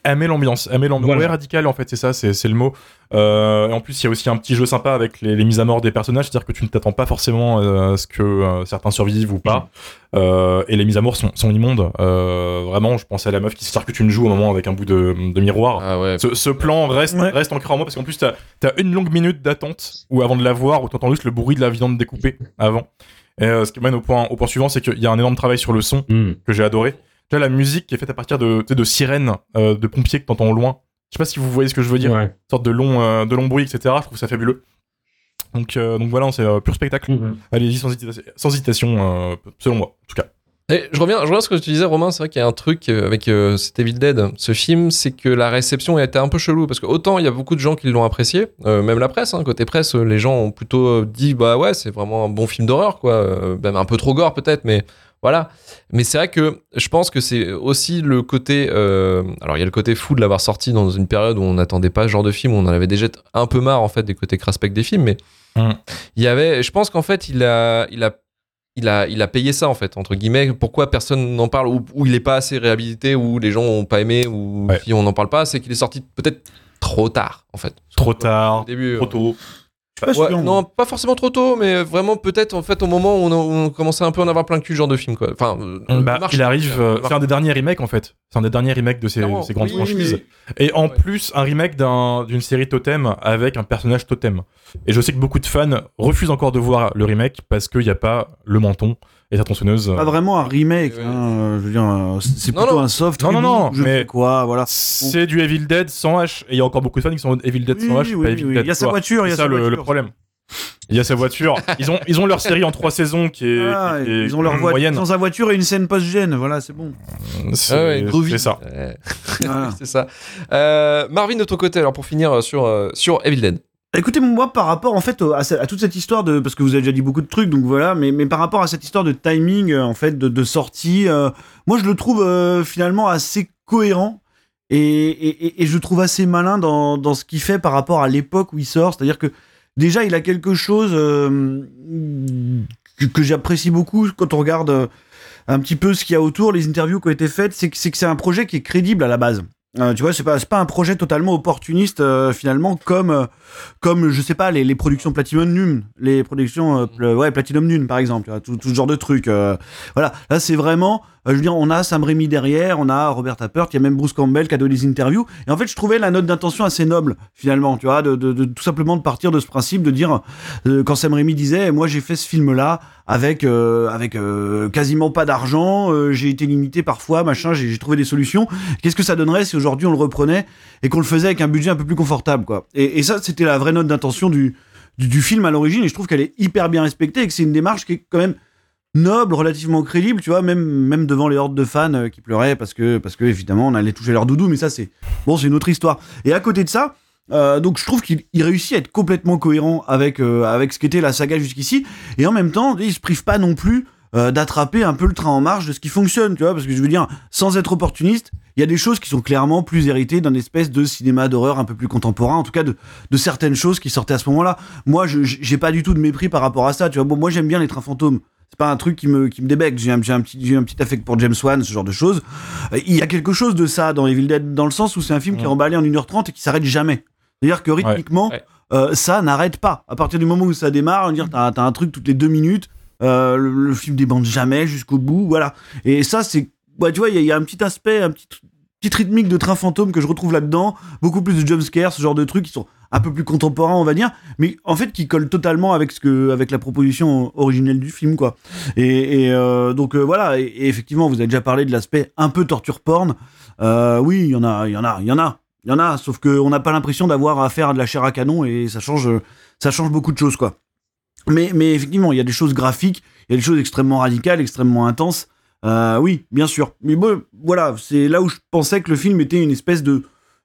Elle met l'ambiance, elle met l'ambiance. Voilà. Ouais, radicale en fait, c'est ça, c'est c'est le mot. Euh, et en plus, il y a aussi un petit jeu sympa avec les, les mises à mort des personnages, c'est-à-dire que tu ne t'attends pas forcément euh, à ce que euh, certains survivent ou pas. Euh, et les mises à mort sont, sont immondes. Euh, vraiment, je pensais à la meuf qui se charcute une joue au moment avec un bout de, de miroir. Ah ouais. Ce, ce plan reste, Ouais. reste ancré en moi parce qu'en plus, t'as as une longue minute d'attente où avant de la voir, où t'entends juste le bruit de la viande découpée avant. Et euh, ce qui mène au point, au point suivant, c'est qu'il y a un énorme travail sur le son que j'ai adoré. Tu vois, la musique qui est faite à partir de, tu sais, de sirènes, euh, de pompiers que t'entends au loin. Je sais pas si vous voyez ce que je veux dire. Ouais. Une sorte de long, euh, de long bruit, etc. Je trouve ça fabuleux. Donc, euh, donc voilà, c'est euh, pur spectacle. Mhm. Allez-y sans, sans hésitation, euh, selon moi, en tout cas. Et je reviens, je reviens à ce que tu disais, Romain. C'est vrai qu'il y a un truc avec euh, cet Evil Dead, ce film, c'est que la réception a été un peu chelou parce que autant il y a beaucoup de gens qui l'ont apprécié, euh, même la presse, hein, côté presse, les gens ont plutôt dit bah ouais, c'est vraiment un bon film d'horreur, quoi, euh, même un peu trop gore peut-être, mais voilà. Mais c'est vrai que je pense que c'est aussi le côté, euh, alors il y a le côté fou de l'avoir sorti dans une période où on n'attendait pas ce genre de film, où on en avait déjà un peu marre en fait des côtés craspec des films, mais Mhm. il y avait, je pense qu'en fait il a, il a il a, il a payé ça en fait entre guillemets pourquoi personne n'en parle ou, ou il est pas assez réhabilité ou les gens ont pas aimé ou Ouais. si on n'en parle pas c'est qu'il est sorti peut-être trop tard en fait Trop tard, début trop euh, tôt. Je suis pas ouais, sûr. non pas forcément trop tôt mais vraiment peut-être en fait au moment où on, où on commençait un peu à en avoir plein le cul genre de film quoi enfin euh, Bah, il arrive, euh, c'est un des derniers remakes en fait. C'est un des derniers remakes de ces, grandes oui, franchises. mais- Et en Ouais. plus, un remake d'un- d'une série totem avec un personnage totem. Et je sais que beaucoup de fans refusent encore de voir le remake parce qu'il n'y a pas le menton et sa tronçonneuse. Pas vraiment un remake, Ouais. hein, euh, je veux dire, euh, c'est plutôt non. un soft Non, non, non, je mais- quoi, voilà. C'est du Evil Dead sans H. Et il y a encore beaucoup de fans qui sont Evil Dead Oui, sans H, oui, pas oui, Evil oui. Dead. Il y a sa voiture, il y a C'est ça sa le, voiture. le problème. Il y a sa voiture. Ils ont, ils ont leur série en trois saisons qui est, Ah, qui est ils ont leur moyenne. dans sa voiture et une scène post-gène. Voilà, c'est bon. C'est Ah ouais, ça. Ouais, Voilà. c'est ça. Euh, Marvin, de ton côté, alors pour finir euh, sur, euh, sur Evil Dead. Écoutez, moi, par rapport en fait à, toute cette histoire de, parce que vous avez déjà dit beaucoup de trucs, donc voilà, mais, par rapport à cette histoire de timing, euh, en fait, de, sortie, euh, moi, je le trouve euh, finalement assez cohérent et, je le trouve assez malin dans, ce qu'il fait par rapport à l'époque où il sort. C'est-à-dire que déjà, il a quelque chose que, que j'apprécie beaucoup quand on regarde un petit peu ce qu'il y a autour, les interviews qui ont été faites, c'est que c'est un projet qui est crédible à la base. Euh, tu vois, c'est pas pas un projet totalement opportuniste euh, finalement comme euh, comme je sais pas les, les productions Platinum Nune, les productions pl- ouais Platinum Nune par exemple, tu vois, tout, tout ce genre de trucs. voilà, là c'est vraiment, je veux dire, on a Sam Raimi derrière, on a Robert Tappert, il y a même Bruce Campbell qui a donné des interviews. Et en fait, je trouvais la note d'intention assez noble finalement, tu vois, de, tout simplement de partir de ce principe de dire euh, quand Sam Raimi disait, moi j'ai fait ce film là avec euh, avec euh, quasiment pas d'argent, euh, j'ai été limité parfois, machin, j'ai j'ai trouvé des solutions. Qu'est-ce que ça donnerait si aujourd'hui on le reprenait et qu'on le faisait avec un budget un peu plus confortable, quoi? Et, et ça, c'était la vraie note d'intention du, du, du film à l'origine, et je trouve qu'elle est hyper bien respectée et que c'est une démarche qui est quand même noble, relativement crédible, tu vois, même, même devant les hordes de fans euh, qui pleuraient parce que, parce que évidemment, on allait toucher leur doudou, mais ça, c'est bon, c'est une autre histoire. Et à côté de ça, euh, donc je trouve qu'il il réussit à être complètement cohérent avec, euh, avec ce qu'était la saga jusqu'ici, et en même temps, il se prive pas non plus d'attraper un peu le train en marche de ce qui fonctionne, tu vois, parce que je veux dire, sans être opportuniste, il y a des choses qui sont clairement plus héritées d'un espèce de cinéma d'horreur un peu plus contemporain, en tout cas de, de certaines choses qui sortaient à ce moment-là. Moi, je j'ai pas du tout de mépris par rapport à ça, tu vois. Bon, moi j'aime bien les trains fantômes. C'est pas un truc qui me, qui me débecte. J'ai un, j'ai un petit, j'ai un petit affect pour James Wan, ce genre de choses. Euh, Il y a quelque chose de ça dans Evil Dead, dans le sens où c'est un film qui est Mhm. emballé en 1h30 et qui s'arrête jamais. C'est-à-dire que rythmiquement, ouais. euh, ça n'arrête pas. À partir du moment où ça démarre, on va dire, t'as, t'as un truc toutes les deux minutes, euh, le, le film débande jamais jusqu'au bout, voilà. Et ça, c'est, ouais, tu vois, il y, y a un petit aspect, un petit, petite rythmique de train fantôme que je retrouve là-dedans, beaucoup plus de jumpscares, ce genre de trucs qui sont un peu plus contemporains, on va dire, mais en fait qui collent totalement avec ce que, avec la proposition originelle du film, quoi. Et, euh, donc euh, voilà, et, et effectivement, vous avez déjà parlé de l'aspect un peu torture porn. Euh, oui, il y en a, il y en a, il y en a, il y en a, sauf qu'on n'a pas l'impression d'avoir affaire à de la chair à canon et ça change, ça change beaucoup de choses, quoi. Mais, mais effectivement, il y a des choses graphiques, il y a des choses extrêmement radicales, extrêmement intenses. Euh, oui, bien sûr. Mais bon, voilà, c'est là où je pensais que le film était une espèce de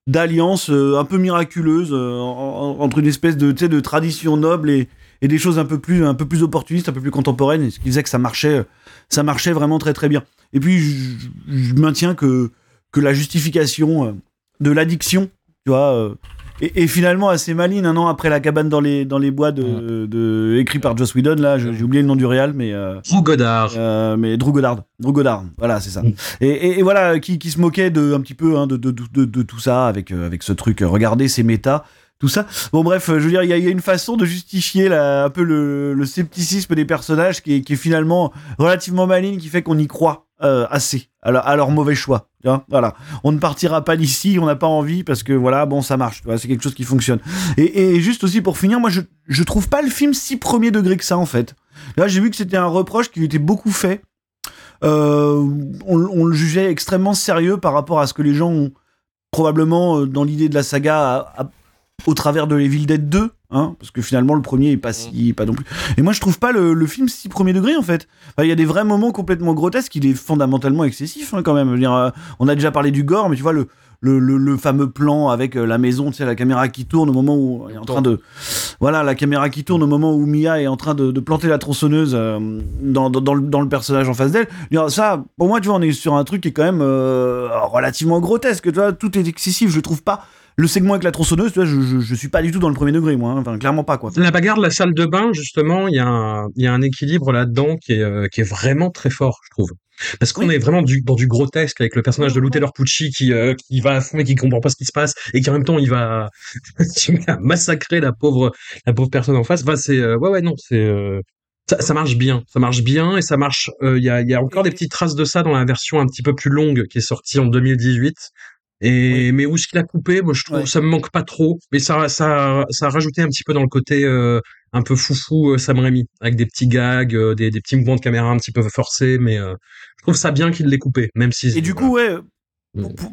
d'alliance euh, un peu miraculeuse euh, en- en- entre une espèce de, de tradition noble et, et des choses un peu plus un peu plus opportunistes, un peu plus contemporaines, ce qui faisait que ça marchait, ça marchait vraiment très très bien. Et puis je, je maintiens que que la justification de l'addiction, tu vois, est finalement assez maligne un an après la cabane dans les dans les bois de, de écrit par Joss Whedon là, j'ai oublié le nom du réal, mais euh, Drew Goddard. euh, mais Drew Goddard, Drew Goddard, voilà, c'est ça. Mm. Et, et- et voilà, qui, qui se moquait de un petit peu hein, de, de, de, tout ça avec euh, avec ce truc. euh, regardez ces méta, tout ça. Bon bref, euh, je veux dire, il y, y a une façon de justifier là, un peu le, le scepticisme des personnages qui est, qui est finalement relativement maligne, qui fait qu'on y croit euh, assez à, leur- mauvais choix. on ne partira pas d'ici, on n'a pas envie parce que voilà, bon, ça marche. C'est quelque chose qui fonctionne. Et, juste aussi pour finir, moi, je je trouve pas le film si premier degré que ça en fait. Là, j'ai vu que c'était un reproche qui était beaucoup fait. Euh, on, le jugeait extrêmement sérieux par rapport à ce que les gens ont probablement euh, dans l'idée de la saga au travers de Evil Dead 2, hein, parce que finalement le premier est pas si pas non plus. Et moi je trouve pas le, le film si premier degré en fait. Enfin, Il y a des vrais moments complètement grotesques, il est fondamentalement excessif hein, quand même. Dire, euh, on a déjà parlé du gore, mais tu vois le le, le, le fameux plan avec euh, la maison, tu sais, la caméra qui tourne au moment où on est en train de voilà, la caméra qui tourne au moment où Mia est en train de, de planter la tronçonneuse euh, dans, dans, dans le, dans le personnage en face d'elle. Ça, pour moi, tu vois, on est sur un truc qui est quand même euh, relativement grotesque. Tu vois, tout est excessif. Je trouve pas le segment avec la tronçonneuse. Tu vois, je, je, je suis pas du tout dans le premier degré, moi. hein. Enfin, clairement pas quoi. La bagarre de la salle de bain, justement, il y, a un- y a un équilibre là-dedans qui est, euh, qui est vraiment très fort, je trouve. Parce qu'on Oui. est vraiment du, dans du grotesque avec le personnage de Lou Taylor Pucci qui, euh, qui va à fond et qui comprend pas ce qui se passe et qui en même temps il va, massacrer la pauvre, la pauvre personne en face. Enfin, c'est, euh, ouais, ouais, non, c'est, euh, ça, ça marche bien, ça marche bien et ça marche. euh, Il y, a, il y a encore des petites traces de ça dans la version un petit peu plus longue qui est sortie en 2018. Et mais où ce qu'il a coupé, moi je trouve Ouais. ça me manque pas trop, mais ça ça ça a rajouté un petit peu dans le côté euh, un peu foufou euh, Sam Raimi avec des petits gags, euh, des, des petits mouvements de caméra un petit peu forcés, mais euh, je trouve ça bien qu'il l'ait coupé, même si Et du coup, ouais,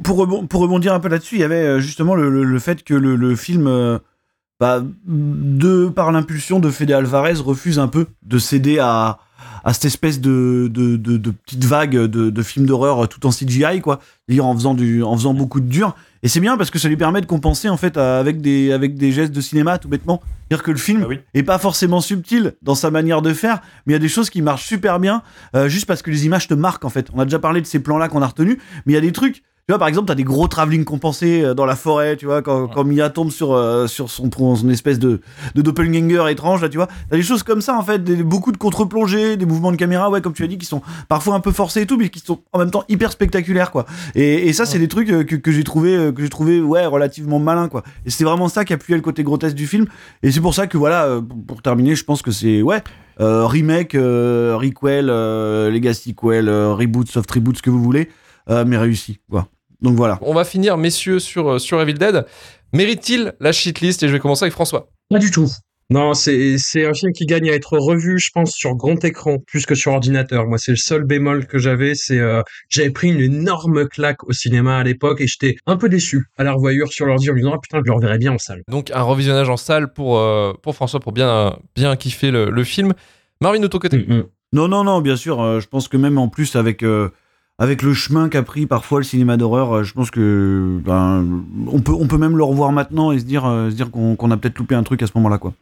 pour, pour, pour rebondir un peu là-dessus, il y avait justement le, le, le fait que le, le film, bah, de par l'impulsion de Fede Alvarez, refuse un peu de céder à, à cette espèce de, de, de, de petite vague de, de films d'horreur tout en CGI, quoi. C'est-à-dire en faisant, du, en faisant beaucoup de dur. Et c'est bien parce que ça lui permet de compenser, en fait, avec des, avec des gestes de cinéma, tout bêtement. C'est-à-dire que le film Ah oui. est pas forcément subtil dans sa manière de faire, mais il y a des choses qui marchent super bien, euh, juste parce que les images te marquent, en fait. On a déjà parlé de ces plans-là qu'on a retenus, mais il y a des trucs. Tu vois, par exemple, t'as des gros travelling compensés euh, dans la forêt, tu vois, quand, quand Mia tombe sur, euh, sur son, son espèce de, de doppelganger étrange, là, tu vois. T'as des choses comme ça, en fait, des, beaucoup de contre-plongées, des mouvements de caméra, ouais, comme tu as dit, qui sont parfois un peu forcés et tout, mais qui sont en même temps hyper spectaculaires, quoi. Et, et ça, c'est des trucs euh, que, que j'ai trouvé, que j'ai trouvé, ouais, relativement malin, quoi. Et c'est vraiment ça qui appuyait le côté grotesque du film. Et c'est pour ça que, voilà, pour, terminer, je pense que c'est, ouais, euh, remake, euh, requel, legacy quel, reboot, soft reboot, ce que vous voulez, mais réussi, quoi. Donc voilà. On va finir, messieurs, sur, euh, sur Evil Dead. Mérite-t-il la shitlist? Et je vais commencer avec François. Pas du tout. Non, c'est c'est un film qui gagne à être revu, je pense, sur grand écran plus que sur ordinateur. Moi, c'est le seul bémol que j'avais. C'est euh, j'avais pris une énorme claque au cinéma à l'époque et j'étais un peu déçu à la revoyure sur l'ordi en me disant ah, putain, je le reverrai bien en salle. Donc, un revisionnage en salle pour, euh, pour François pour bien, bien kiffer le, le film. Marvin, de ton côté Mm, mm. Non, non, non, bien sûr. euh, je pense que même en plus avec euh, avec le chemin qu'a pris parfois le cinéma d'horreur, euh, je pense que ben, on peut on peut même le revoir maintenant et se dire euh, se dire qu'on qu'on a peut-être loupé un truc à ce moment-là, quoi.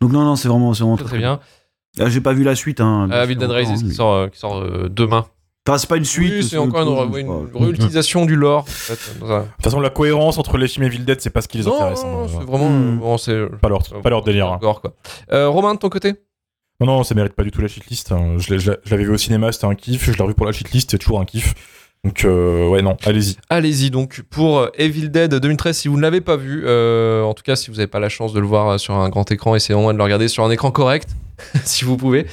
Donc non, non, c'est vraiment c'est vraiment Très, très bien. Ah, J'ai pas vu la suite. Hein, Euh, Evil Dead hein, qui mais- sort, euh, qui sort euh, demain. Enfin, c'est pas une suite. Oui, c'est encore une, une pas- réutilisation du lore. en fait, dans un- De toute façon, la cohérence entre les films Evil Dead, c'est pas ce qui les Non, intéresse. non, hein. c'est vraiment. Hmm. bon, c'est Pas leur, pas leur délire. hein. gore, quoi. Euh, Romain, de ton côté? Non, non, ça mérite pas du tout la shitlist. hein. Je l'avais vu au cinéma, c'était un kiff. Je l'ai revu pour la shitlist, c'est toujours un kiff. Donc, euh, ouais, non, allez-y. Allez-y donc pour euh, Evil Dead 2013 si vous ne l'avez pas vu, euh, en tout cas si vous n'avez pas la chance de le voir sur un grand écran, essayez au moins de le regarder sur un écran correct, si vous pouvez.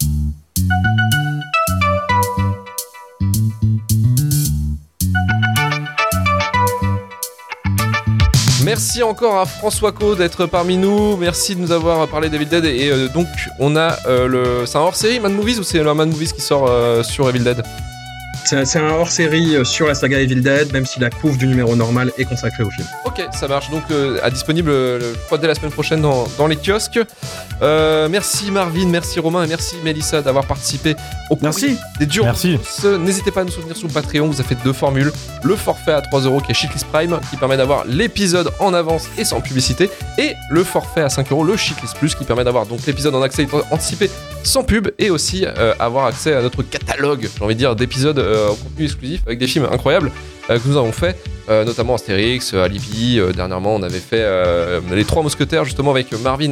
Merci encore à François Co d'être parmi nous. Merci de nous avoir parlé d'Evil Dead. Et euh, donc, on a euh, le. C'est un hors série Mad Movies ou c'est le Mad Movies qui sort euh, sur Evil Dead? C'est un hors-série euh, sur la saga Evil Dead, même si la couve du numéro normal est consacrée au film. Ok, ça marche. Donc, euh, à disponible euh, le- je crois, dès la semaine prochaine dans, dans les kiosques. Euh, merci Marvin, merci Romain et merci Mélissa d'avoir participé au Merci. des durs Merci. N'hésitez pas à nous soutenir sur Patreon. Vous avez fait deux formules. Le forfait à 3 euros qui est Shitlist Prime qui permet d'avoir l'épisode en avance et sans publicité. Et le forfait à 5 euros, le Shitlist Plus qui permet d'avoir donc l'épisode en accès anticipé sans pub et aussi euh, avoir accès à notre catalogue, j'ai envie de dire, d'épisodes euh, en contenu exclusif avec des films incroyables euh, que nous avons fait, euh, notamment Astérix, euh, Alibi. euh, dernièrement, on avait fait euh, Les Trois Mousquetaires justement avec Marvin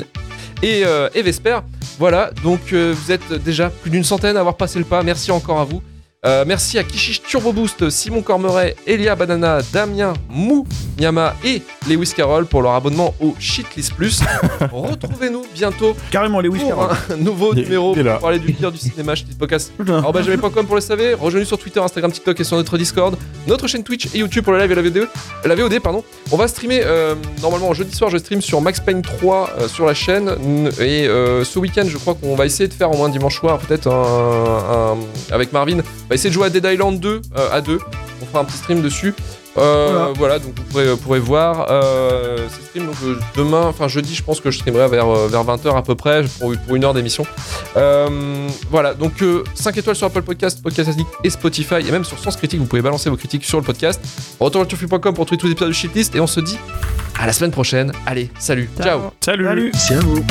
et, euh, et Vesper. Voilà, donc euh, vous êtes déjà plus d'une centaine à avoir passé le pas. Merci encore à vous. Euh, merci à Kishish Turbo Boost, Simon Cormeret, Elia Banana, Damien, Mou, Nyama et Lewis Carroll pour leur abonnement au Shitlist Plus. Retrouvez-nous bientôt Carrément les Whisky. pour un nouveau Il numéro il est là. pour parler du pire du cinéma Shitlist Podcast. Alors benjamin.com pour le savoir, rejoignez sur Twitter, Instagram, TikTok et sur notre Discord, notre chaîne Twitch et YouTube pour le live et la VOD. La VOD pardon. On va streamer euh, normalement jeudi soir, je stream sur Max Payne 3 euh, sur la chaîne et euh, ce week-end, je crois qu'on va essayer de faire au moins dimanche soir peut-être un, un- avec Marvin, va essayer de jouer à Dead Island 2 euh, à 2. On fera un petit stream dessus. Euh, Voilà. voilà. donc vous pourrez, pourrez voir euh, ces streams. Donc euh, demain, enfin jeudi, je pense que je streamerai vers, vers 20h à peu près pour, pour une heure d'émission. Euh, voilà, donc euh, 5 étoiles sur Apple Podcast, Podcast Addict et Spotify, et même sur Sens Critique, vous pouvez balancer vos critiques sur le podcast. Retour sur pour retrouver tous les épisodes de Shitlist, et on se dit à la semaine prochaine. Allez, salut, ciao. Salut. Salut. C'est à vous.